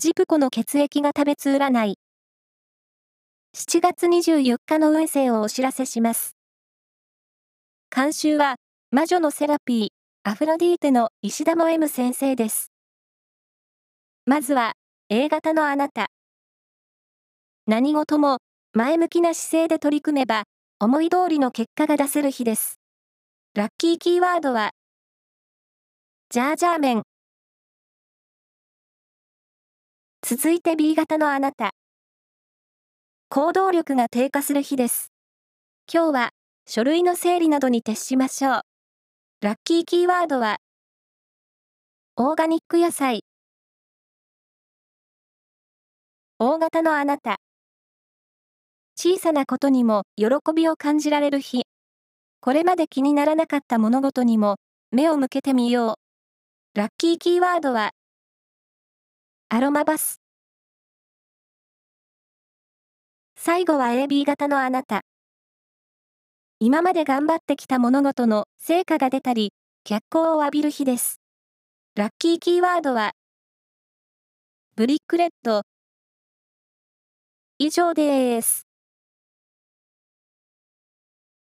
ジプコの血液が食べつ占い。7月24日の運勢をお知らせします。監修は、魔女のセラピー、アフロディーテの石田も M 先生です。まずは、A 型のあなた。何事も、前向きな姿勢で取り組めば、思い通りの結果が出せる日です。ラッキーキーワードは、ジャージャー麺。続いて B 型のあなた。行動力が低下する日です。今日は書類の整理などに徹しましょう。ラッキーキーワードは、オーガニック野菜。大型のあなた。小さなことにも喜びを感じられる日。これまで気にならなかった物事にも目を向けてみよう。ラッキーキーワードは、アロマバス。最後は AB 型のあなた。今まで頑張ってきた物事の成果が出たり、脚光を浴びる日です。ラッキーキーワードは、ブリックレッド。以上です。